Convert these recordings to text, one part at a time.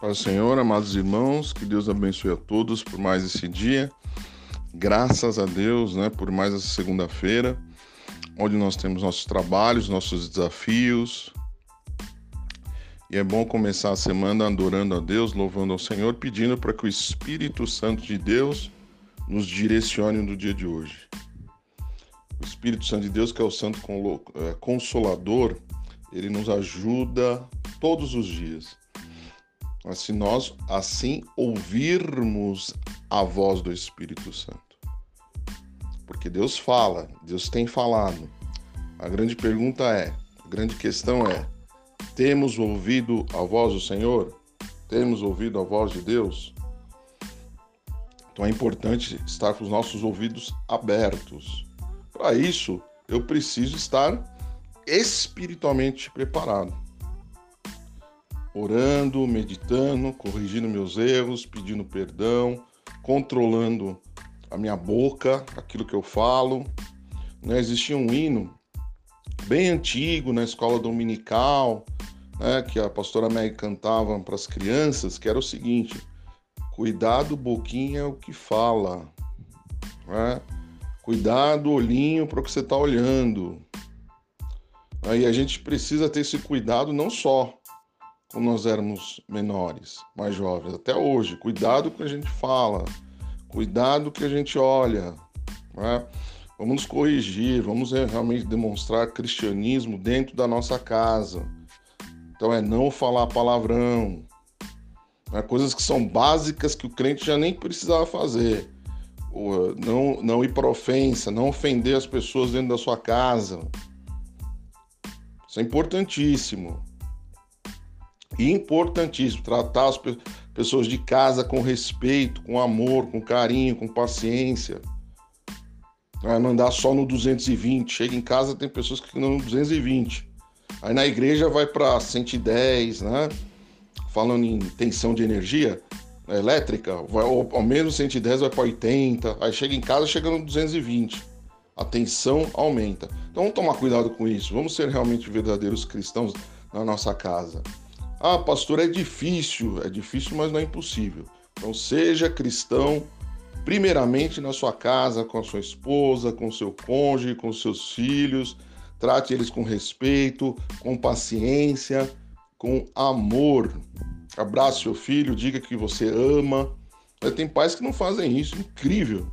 Para o Senhor, amados irmãos, que Deus abençoe a todos por mais esse dia. Graças a Deus, né, por mais essa segunda-feira, onde nós temos nossos trabalhos, nossos desafios. E é bom começar a semana adorando a Deus, louvando ao Senhor, pedindo para que o Espírito Santo de Deus nos direcione no dia de hoje. O Espírito Santo de Deus, que é o Santo é, Consolador, ele nos ajuda todos os dias mas se nós assim ouvirmos a voz do Espírito Santo. Porque Deus fala, Deus tem falado. A grande pergunta é, a grande questão é: temos ouvido a voz do Senhor? Temos ouvido a voz de Deus? Então é importante estar com os nossos ouvidos abertos. Para isso, eu preciso estar espiritualmente preparado orando, meditando, corrigindo meus erros, pedindo perdão, controlando a minha boca, aquilo que eu falo. Né? Existia um hino bem antigo na escola dominical, né? que a pastora Meg cantava para as crianças, que era o seguinte: cuidado, boquinha o que fala. Né? Cuidado, olhinho, para o que você está olhando. Aí a gente precisa ter esse cuidado não só quando nós éramos menores, mais jovens, até hoje. Cuidado com o que a gente fala, cuidado com o que a gente olha. Né? Vamos nos corrigir, vamos realmente demonstrar cristianismo dentro da nossa casa. Então é não falar palavrão, né? coisas que são básicas que o crente já nem precisava fazer. Não, não ir para ofensa, não ofender as pessoas dentro da sua casa. Isso é importantíssimo. Importantíssimo, tratar as pessoas de casa com respeito, com amor, com carinho, com paciência. Não andar só no 220. Chega em casa, tem pessoas que andam no 220. Aí na igreja vai para 110, né? Falando em tensão de energia elétrica, vai, ao menos 110 vai para 80. Aí chega em casa, chega no 220. A tensão aumenta. Então vamos tomar cuidado com isso. Vamos ser realmente verdadeiros cristãos na nossa casa. Ah, pastor, é difícil. É difícil, mas não é impossível. Então, seja cristão, primeiramente na sua casa, com a sua esposa, com seu cônjuge, com seus filhos. Trate eles com respeito, com paciência, com amor. Abrace seu filho, diga que você ama. Tem pais que não fazem isso, incrível.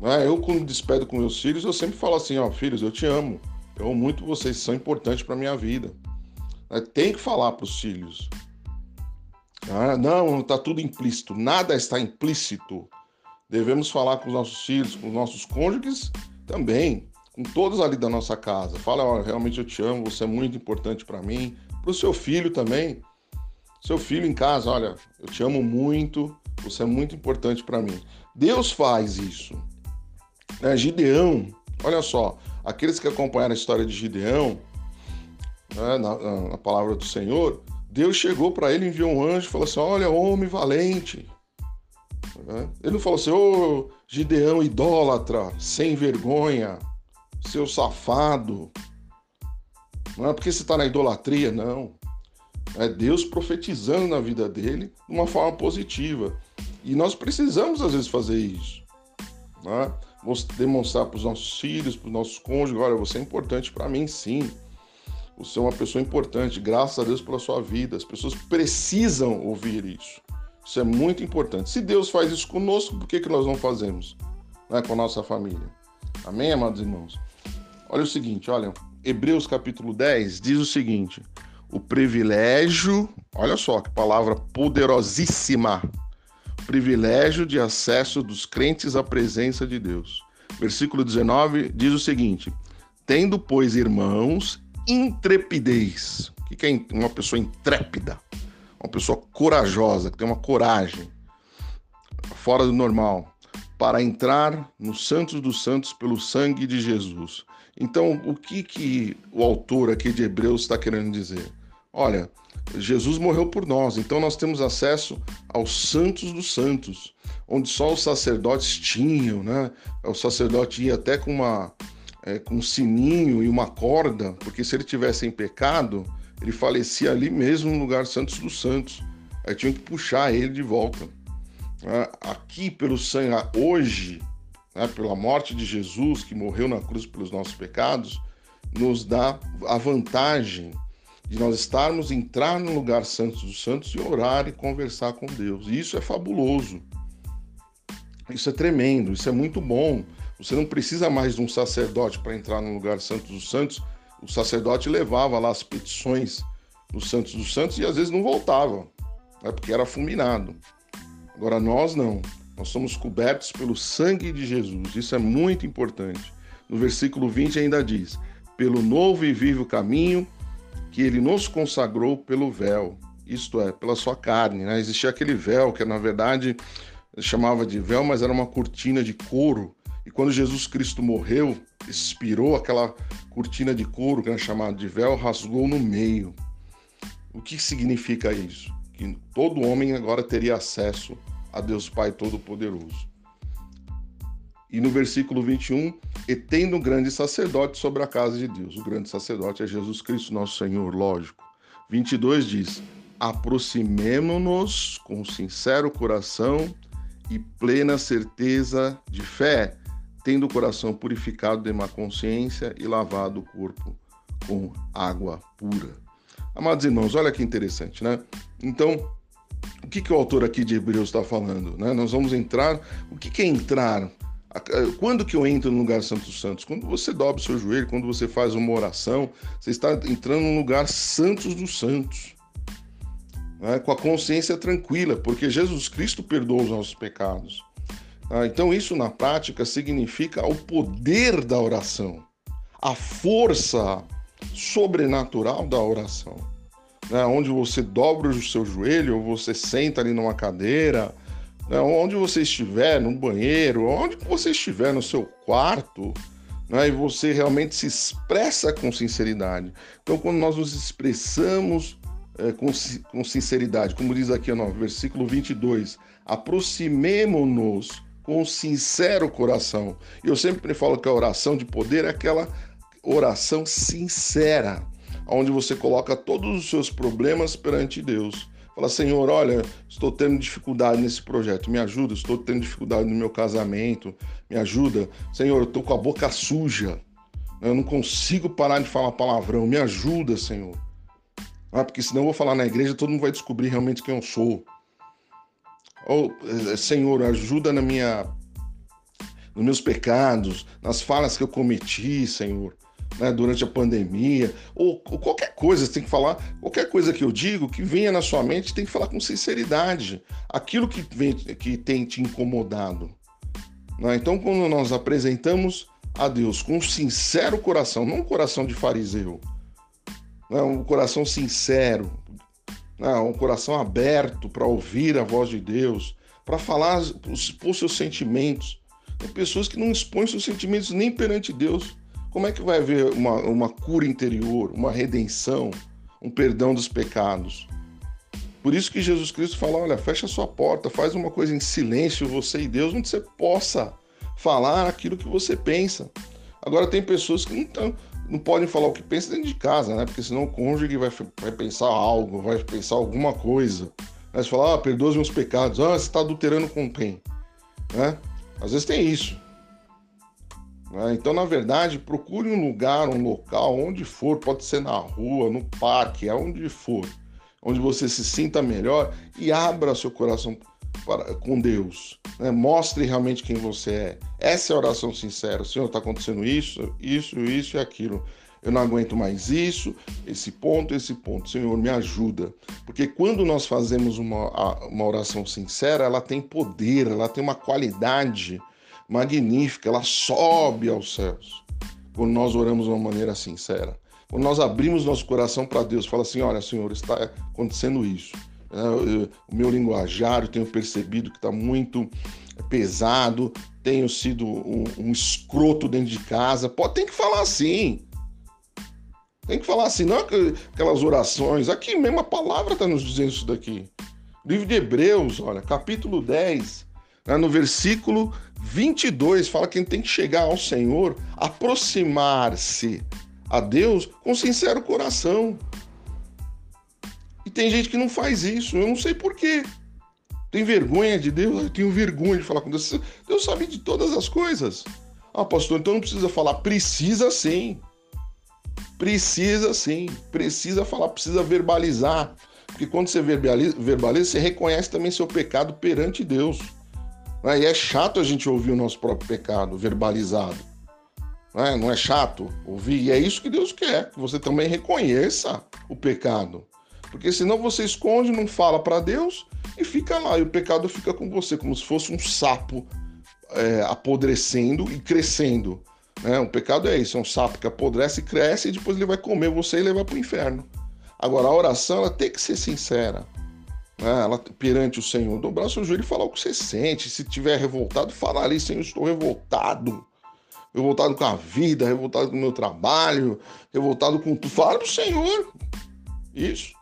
Né? Eu, quando despedo com meus filhos, eu sempre falo assim: ó, filhos, eu te amo. Eu amo muito vocês, são importantes para minha vida. Tem que falar para os filhos. Ah, não, está tudo implícito. Nada está implícito. Devemos falar com os nossos filhos, com os nossos cônjuges também, com todos ali da nossa casa. Fala, olha, realmente eu te amo, você é muito importante para mim. Para o seu filho também. Seu filho em casa, olha, eu te amo muito, você é muito importante para mim. Deus faz isso. Né? Gideão, olha só, aqueles que acompanharam a história de Gideão, né, na, na, palavra do Senhor, Deus chegou para ele, enviou um anjo e falou assim: Olha, homem valente. Né? Ele não falou assim: Ô oh, Gideão idólatra, sem vergonha, seu safado. Não é porque você está na idolatria, não. É Deus profetizando na vida dele de uma forma positiva. E nós precisamos, às vezes, fazer isso. Né? Demonstrar para os nossos filhos, para os nossos cônjuges: olha, você é importante para mim, sim. Você é uma pessoa importante, graças a Deus pela sua vida. As pessoas precisam ouvir isso. Isso é muito importante. Se Deus faz isso conosco, por que, que nós não fazemos né, com a nossa família? Amém, amados irmãos? Olha o seguinte, olha, Hebreus capítulo 10 diz o seguinte: o privilégio, olha só que palavra poderosíssima, privilégio de acesso dos crentes à presença de Deus. Versículo 19 diz o seguinte: Tendo, pois, irmãos, intrepidez. O que é uma pessoa intrépida? Uma pessoa corajosa, que tem uma coragem fora do normal, para entrar no Santos dos Santos pelo sangue de Jesus. Então, o que, que o autor aqui de Hebreus está querendo dizer? Olha, Jesus morreu por nós, então nós temos acesso aos santos dos santos, onde só os sacerdotes tinham, né? O sacerdote ia até com uma, é, com um sininho e uma corda, porque se ele tivesse em pecado, ele falecia ali mesmo no lugar Santos dos Santos. Aí tinham que puxar ele de volta. Né? Aqui, pelo sangue, hoje, né, pela morte de Jesus, que morreu na cruz pelos nossos pecados, nos dá a vantagem de nós estarmos, entrar no lugar santo dos santos e orar e conversar com Deus. E isso é fabuloso. Isso é tremendo, isso é muito bom. Você não precisa mais de um sacerdote para entrar no lugar santo dos santos. O sacerdote levava lá as petições dos santos dos santos e às vezes não voltava, né, porque era fulminado. Agora nós não. Nós somos cobertos pelo sangue de Jesus. Isso é muito importante. No versículo 20 ainda diz: pelo novo e vivo caminho que ele nos consagrou pelo véu, isto é, pela sua carne. Né? Existia aquele véu que, na verdade, chamava de véu, mas era uma cortina de couro. E quando Jesus Cristo morreu, expirou aquela cortina de couro, que era chamada de véu, rasgou no meio. O que significa isso? Que todo homem agora teria acesso a Deus Pai Todo-Poderoso. E no versículo 21, e tendo um grande sacerdote sobre a casa de Deus. O grande sacerdote é Jesus Cristo, nosso Senhor, lógico. 22 diz: aproximemo-nos com sincero coração e plena certeza de fé, tendo o coração purificado de má consciência e lavado o corpo com água pura. Amados irmãos, olha que interessante, né? Então, o que, que o autor aqui de Hebreus está falando? Né? Nós vamos entrar. O que, que é entrar? Quando que eu entro no lugar Santo dos Santos? Quando você dobra o seu joelho, quando você faz uma oração, você está entrando no lugar Santos dos Santos. Né? Com a consciência tranquila, porque Jesus Cristo perdoa os nossos pecados. Ah, então, isso na prática significa o poder da oração, a força sobrenatural da oração. Né? Onde você dobra o seu joelho, ou você senta ali numa cadeira, né? onde você estiver, no banheiro, onde você estiver no seu quarto, né? e você realmente se expressa com sinceridade. Então, quando nós nos expressamos é, com, com sinceridade, como diz aqui no versículo 22, aproximemo-nos com sincero coração. Eu sempre falo que a oração de poder é aquela oração sincera, onde você coloca todos os seus problemas perante Deus Fala, Senhor, olha, estou tendo dificuldade nesse projeto, me ajuda, estou tendo dificuldade no meu casamento, me ajuda. Senhor, eu estou com a boca suja, eu não consigo parar de falar palavrão, me ajuda, Senhor. Ah, porque senão eu vou falar na igreja, todo mundo vai descobrir realmente quem eu sou. Ou, eh, Senhor, ajuda na minha, nos meus pecados, nas falas que eu cometi, Senhor né, durante a pandemia, ou, ou, qualquer coisa, você tem que falar, qualquer coisa que eu digo, que venha na sua mente, tem que falar com sinceridade. Aquilo que, vem, que tem te incomodado. Né? Então, quando nós apresentamos a Deus com um sincero coração, não um coração de fariseu, né, um coração sincero, né, um coração aberto para ouvir a voz de Deus, para falar, expor seus sentimentos. Tem pessoas que não expõem seus sentimentos nem perante Deus como é que vai haver uma, uma cura interior, uma redenção, um perdão dos pecados? Por isso que Jesus Cristo fala: olha, fecha sua porta, faz uma coisa em silêncio, você e Deus, onde você possa falar aquilo que você pensa. Agora, tem pessoas que não, tão, não podem falar o que pensa dentro de casa, né? Porque senão o cônjuge vai, vai pensar algo, vai pensar alguma coisa. Aí você fala: ah, perdoa os meus pecados. Ah, você está adulterando com quem? Né? Às vezes tem isso. Né? Então, na verdade, procure um lugar, um local, onde for, pode ser na rua, no parque, aonde for, onde você se sinta melhor e abra seu coração para, com Deus. Né? Mostre realmente quem você é. Essa é a oração sincera. Senhor, está acontecendo isso, isso, isso e aquilo. Eu não aguento mais isso, esse ponto, esse ponto. Senhor, me ajuda. Porque quando nós fazemos uma, uma oração sincera, ela tem poder, ela tem uma qualidade magnífica, ela sobe aos céus. Quando nós oramos de uma maneira sincera. Quando nós abrimos nosso coração para Deus, fala assim: olha, Senhor, está acontecendo isso. É, o meu linguajar, tenho percebido que está muito pesado, tenho sido um, um, escroto dentro de casa. Pode, tem que falar assim. Tem que falar assim, não aquelas orações. Aqui mesmo a palavra está nos dizendo isso daqui. Livro de Hebreus, olha, capítulo 10, né, no versículo 22 fala que a gente tem que chegar ao Senhor, aproximar-se a Deus com sincero coração. Tem gente que não faz isso. Eu não sei porquê. Tem vergonha de Deus? Eu tenho vergonha de falar com Deus. Deus sabe de todas as coisas. Ah, pastor, então não precisa falar. Precisa sim. Precisa sim. Precisa falar, precisa verbalizar. Porque quando você verbaliza, verbaliza você reconhece também seu pecado perante Deus. Né? E é chato a gente ouvir o nosso próprio pecado verbalizado. Não é, não é chato ouvir? E é isso que Deus quer, que você também reconheça o pecado. Porque senão você esconde, não fala para Deus e fica lá. E o pecado fica com você, como se fosse um sapo é, apodrecendo e crescendo. Né? O pecado é isso: é um sapo que apodrece e cresce e depois ele vai comer você e levar para o inferno. Agora, a oração ela tem que ser sincera. Né? Ela, perante o Senhor, dobrar seu joelho e falar o que você sente. Se tiver revoltado, fala ali, Senhor, estou revoltado revoltado com a vida, revoltado com o meu trabalho, revoltado com tudo. Fala pro Senhor. Isso.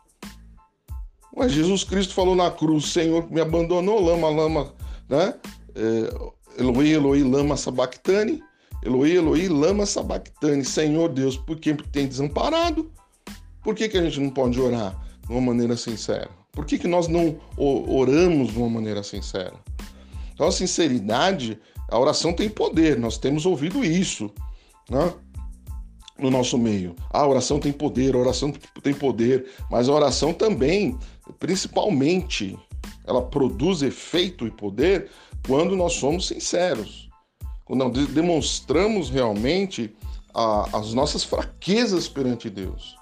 Mas Jesus Cristo falou na cruz, Senhor me abandonou, lama, lama, né? É, Eloí, Eloí, lama sabactane. Eloí, Eloí, lama sabactane. Senhor Deus, por que tem desamparado? Por que, que a gente não pode orar de uma maneira sincera? Por que, que nós não oramos de uma maneira sincera? Então a sinceridade a oração tem poder, nós temos ouvido isso né? No nosso meio. A oração tem poder, a oração tem poder, mas a oração também, principalmente, ela produz efeito e poder quando nós somos sinceros, quando nós demonstramos realmente a, as nossas fraquezas perante Deus.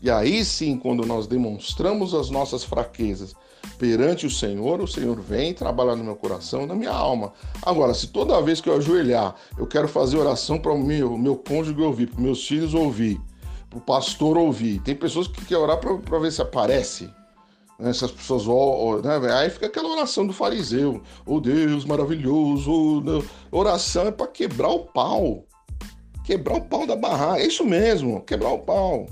E aí sim, quando nós demonstramos as nossas fraquezas perante o Senhor, o Senhor vem trabalhar no meu coração, na minha alma. Agora, se toda vez que eu ajoelhar, eu quero fazer oração para o meu, meu cônjuge ouvir, para meus filhos ouvir, para o pastor ouvir, tem pessoas que querem orar para ver se aparece. Né? Se as pessoas né? aí fica aquela oração do fariseu, oh Deus maravilhoso, oh, oração é para quebrar o pau, quebrar o pau da barraca, é isso mesmo, quebrar o pau.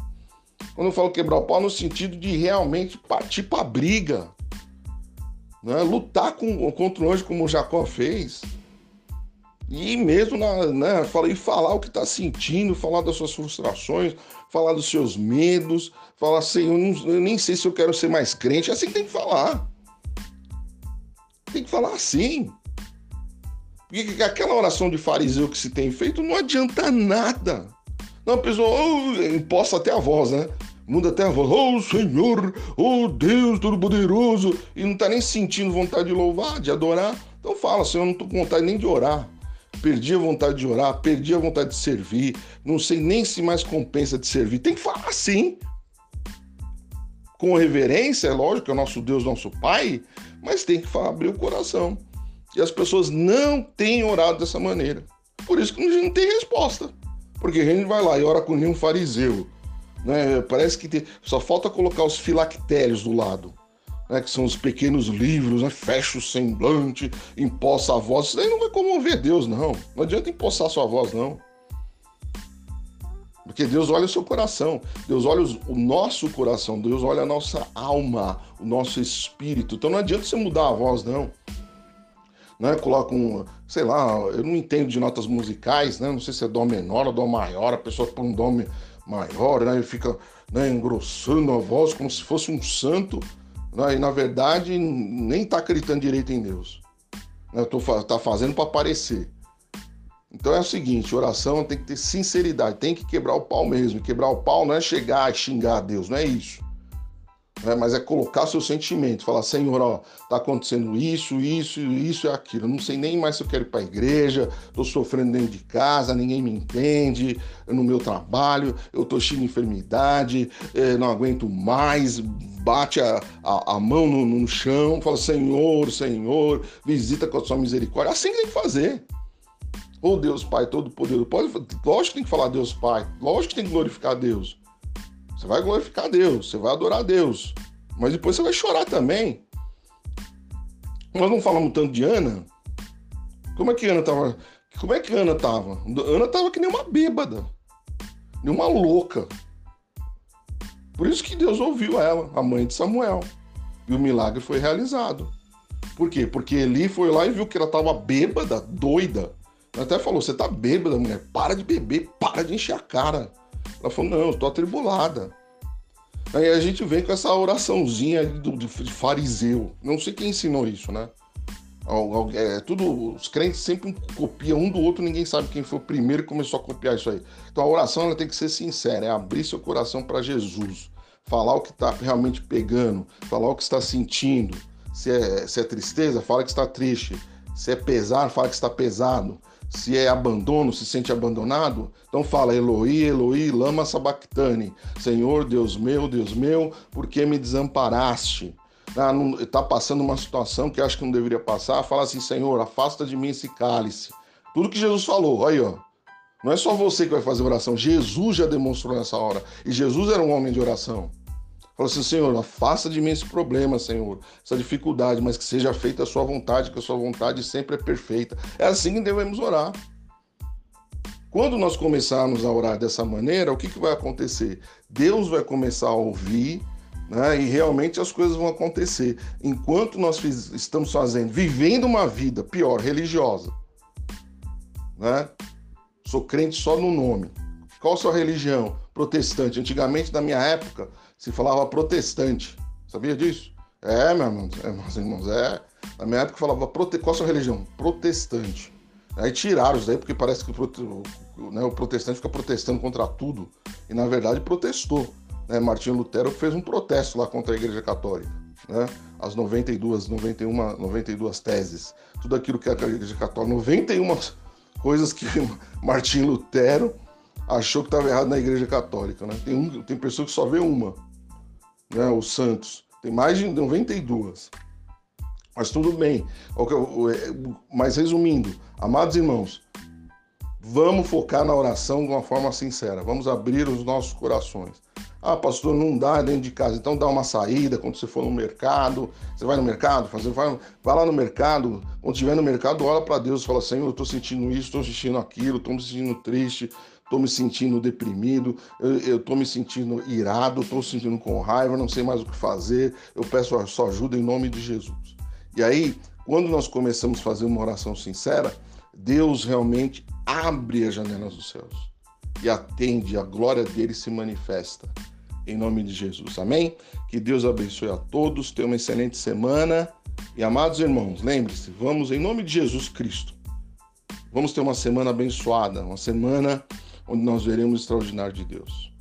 Quando eu falo quebrar o pau, no sentido de realmente partir para briga. Né? Lutar com, contra o anjo como Jacó fez. E mesmo na, né, falar o que está sentindo, falar das suas frustrações, falar dos seus medos, falar assim, eu, não, eu nem sei se eu quero ser mais crente. É assim que tem que falar. Tem que falar assim. Porque aquela oração de fariseu que se tem feito não adianta nada. Não, a pessoa imposta até a voz, né? Muda até a voz. Oh Senhor, oh Deus Todo-Poderoso. E não tá nem sentindo vontade de louvar, de adorar. Então fala, Senhor, eu não tô com vontade nem de orar. Perdi a vontade de orar, perdi a vontade de servir. Não sei nem se mais compensa de servir. Tem que falar assim. Com reverência, é lógico, é o nosso Deus, nosso Pai, mas tem que falar, abrir o coração. E as pessoas não têm orado dessa maneira. Por isso que a gente não tem resposta. Porque a gente vai lá e ora com nenhum fariseu. Né? Parece que tem... só falta colocar os filactérios do lado. Né, que são os pequenos livros, né? fecha o semblante, empossa a voz. Isso daí não vai comover Deus, não. Não adianta empossar sua voz, não. Porque Deus olha o seu coração, Deus olha o nosso coração, Deus olha a nossa alma, o nosso espírito. Então não adianta você mudar a voz, não né? Coloca um, sei lá, eu não entendo de notas musicais, né? Não sei se é dó menor ou dó maior, a pessoa põe um dó maior, né? E fica né, engrossando a voz como se fosse um santo, né? E na verdade nem tá acreditando direito em Deus. Né? Tô, tá fazendo para aparecer. Então é o seguinte, oração tem que ter sinceridade, tem que quebrar o pau mesmo. Quebrar o pau não é chegar e xingar a Deus, não é isso né? mas é colocar seu sentimento, falar, Senhor, ó, tá acontecendo isso, isso, isso e aquilo. Eu não sei nem mais se eu quero ir para a igreja, tô sofrendo dentro de casa, ninguém me entende, no meu trabalho, eu tô cheio de enfermidade, eh, não aguento mais, bate a, a, a mão no, no, chão, fala, Senhor, Senhor, visita com a sua misericórdia. Assim que tem que fazer. Ô oh, Deus Pai Todo-Poderoso, lógico que tem que falar Deus Pai, lógico que tem que glorificar Deus. Você vai glorificar Deus, você vai adorar Deus. Mas depois você vai chorar também. Nós não falamos tanto de Ana. Como é que Ana tava? Como é que Ana tava? Ana tava que nem uma bêbada. Nem uma louca. Por isso que Deus ouviu ela, a mãe de Samuel. E o milagre foi realizado. Por quê? Porque Eli foi lá e viu que ela tava bêbada, doida. Ela até falou: Você tá bêbada, mulher. Para de beber, para de encher a cara. Ela falou: Não, eu estou atribulada. Aí a gente vem com essa oraçãozinha do, de fariseu. Não sei quem ensinou isso, né? É, tudo, os crentes sempre copiam um do outro, ninguém sabe quem foi o primeiro que começou a copiar isso aí. Então a oração ela tem que ser sincera, é abrir seu coração para Jesus, falar o que está realmente pegando, falar o que está sentindo. Se é, se é tristeza, fala que está triste. Se é pesar, fala que está pesado. Se é abandono, se sente abandonado, então fala Eloi, Eloi, lama sabactane. Senhor, Deus meu, Deus meu, por que me desamparaste? está ah, passando uma situação que acho que não deveria passar, fala assim, Senhor, afasta de mim esse cálice. Tudo que Jesus falou, aí ó. Não é só você que vai fazer oração, Jesus já demonstrou nessa hora. E Jesus era um homem de oração. Fala assim, Senhor, afasta de mim esse problema, Senhor, essa dificuldade, mas que seja feita a sua vontade, que a sua vontade sempre é perfeita. É assim que devemos orar. Quando nós começarmos a orar dessa maneira, o que, que vai acontecer? Deus vai começar a ouvir né? E realmente as coisas vão acontecer. Enquanto nós fiz, estamos fazendo, vivendo uma vida pior, religiosa, né? Sou crente só no nome. Qual sua religião? Protestante. Antigamente, na minha época, se falava protestante. Sabia disso? É, meu irmão, é, meus irmãos, é. Na minha época falava prote... qual a sua religião? Protestante. Aí tiraram isso daí, porque parece que o, né, o protestante fica protestando contra tudo. E na verdade protestou né, Martinho Lutero fez um protesto lá contra a Igreja Católica, né? As 92, 91, 92 teses, tudo aquilo que a Igreja Católica, 91 coisas que Martinho Lutero achou que estava errado na Igreja Católica, né? Tem, um, tem pessoa que só vê uma, né? Os santos. Tem mais de 92. Mas tudo bem. Mas resumindo, amados irmãos, vamos focar na oração de uma forma sincera. Vamos abrir os nossos corações. Ah, pastor, não dá dentro de casa. Então dá uma saída quando você for no mercado. Você vai no mercado, fazer, vai, vai lá no mercado. Quando estiver no mercado, olha para Deus e fala: Senhor, eu estou sentindo isso, estou sentindo aquilo, estou me sentindo triste, estou me sentindo deprimido, eu estou me sentindo irado, estou sentindo com raiva, não sei mais o que fazer. Eu peço a sua ajuda em nome de Jesus. E aí, quando nós começamos a fazer uma oração sincera, Deus realmente abre as janelas dos céus e atende, a glória dele se manifesta em nome de Jesus. Amém? Que Deus abençoe a todos, tenha uma excelente semana. E amados irmãos, lembre-se, vamos em nome de Jesus Cristo. Vamos ter uma semana abençoada, uma semana onde nós veremos o extraordinário de Deus.